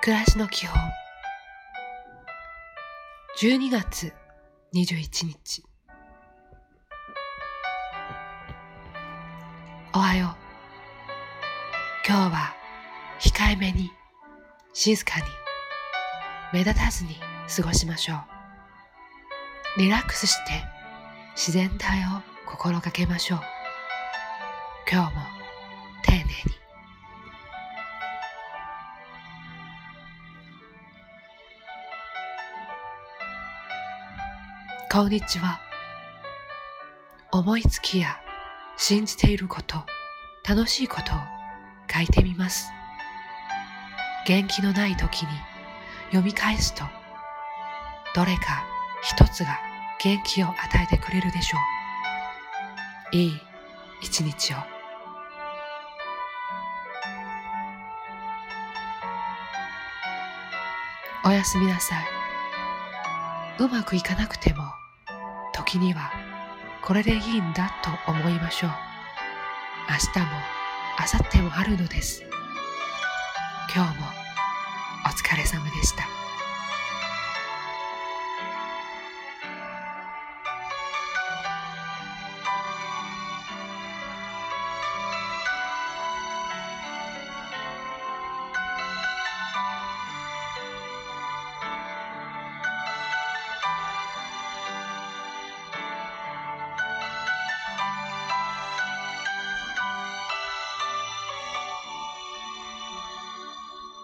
暮らしの基本。12月21日。おはよう。今日は控えめに静かに目立たずに過ごしましょう。リラックスして自然体を心がけましょう。今日もこんにちは思いつきや信じていること楽しいことを書いてみます。元気のない時に読み返すとどれか一つが元気を与えてくれるでしょう。いい一日を。おやすみなさい。うまくいかなくても時にはこれでいいんだと思いましょう。明日も明後日もあるのです。今日も